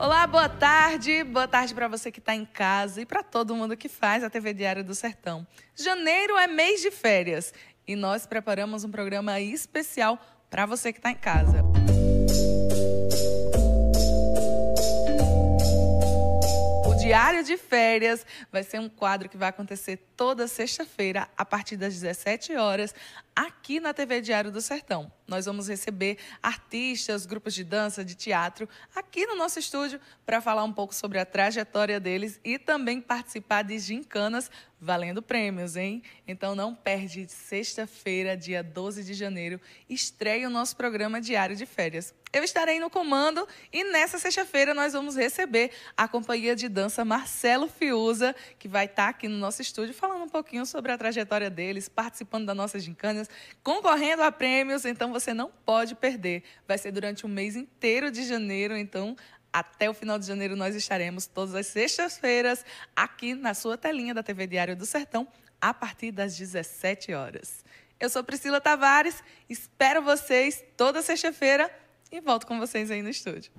Olá, boa tarde. Boa tarde para você que está em casa e para todo mundo que faz a TV Diário do Sertão. Janeiro é mês de férias e nós preparamos um programa especial para você que está em casa. Diário de Férias vai ser um quadro que vai acontecer toda sexta-feira, a partir das 17 horas, aqui na TV Diário do Sertão. Nós vamos receber artistas, grupos de dança, de teatro, aqui no nosso estúdio, para falar um pouco sobre a trajetória deles e também participar de gincanas valendo prêmios, hein? Então não perde, sexta-feira, dia 12 de janeiro, estreia o nosso programa Diário de Férias. Eu estarei no comando e nessa sexta-feira nós vamos receber a companhia de dança Marcelo Fiuza, que vai estar aqui no nosso estúdio falando um pouquinho sobre a trajetória deles, participando das nossas gincanas, concorrendo a prêmios, então você não pode perder. Vai ser durante o mês inteiro de janeiro, então até o final de janeiro nós estaremos todas as sextas-feiras aqui na sua telinha da TV Diário do Sertão, a partir das 17 horas. Eu sou Priscila Tavares, espero vocês toda sexta-feira e volto com vocês aí no estúdio.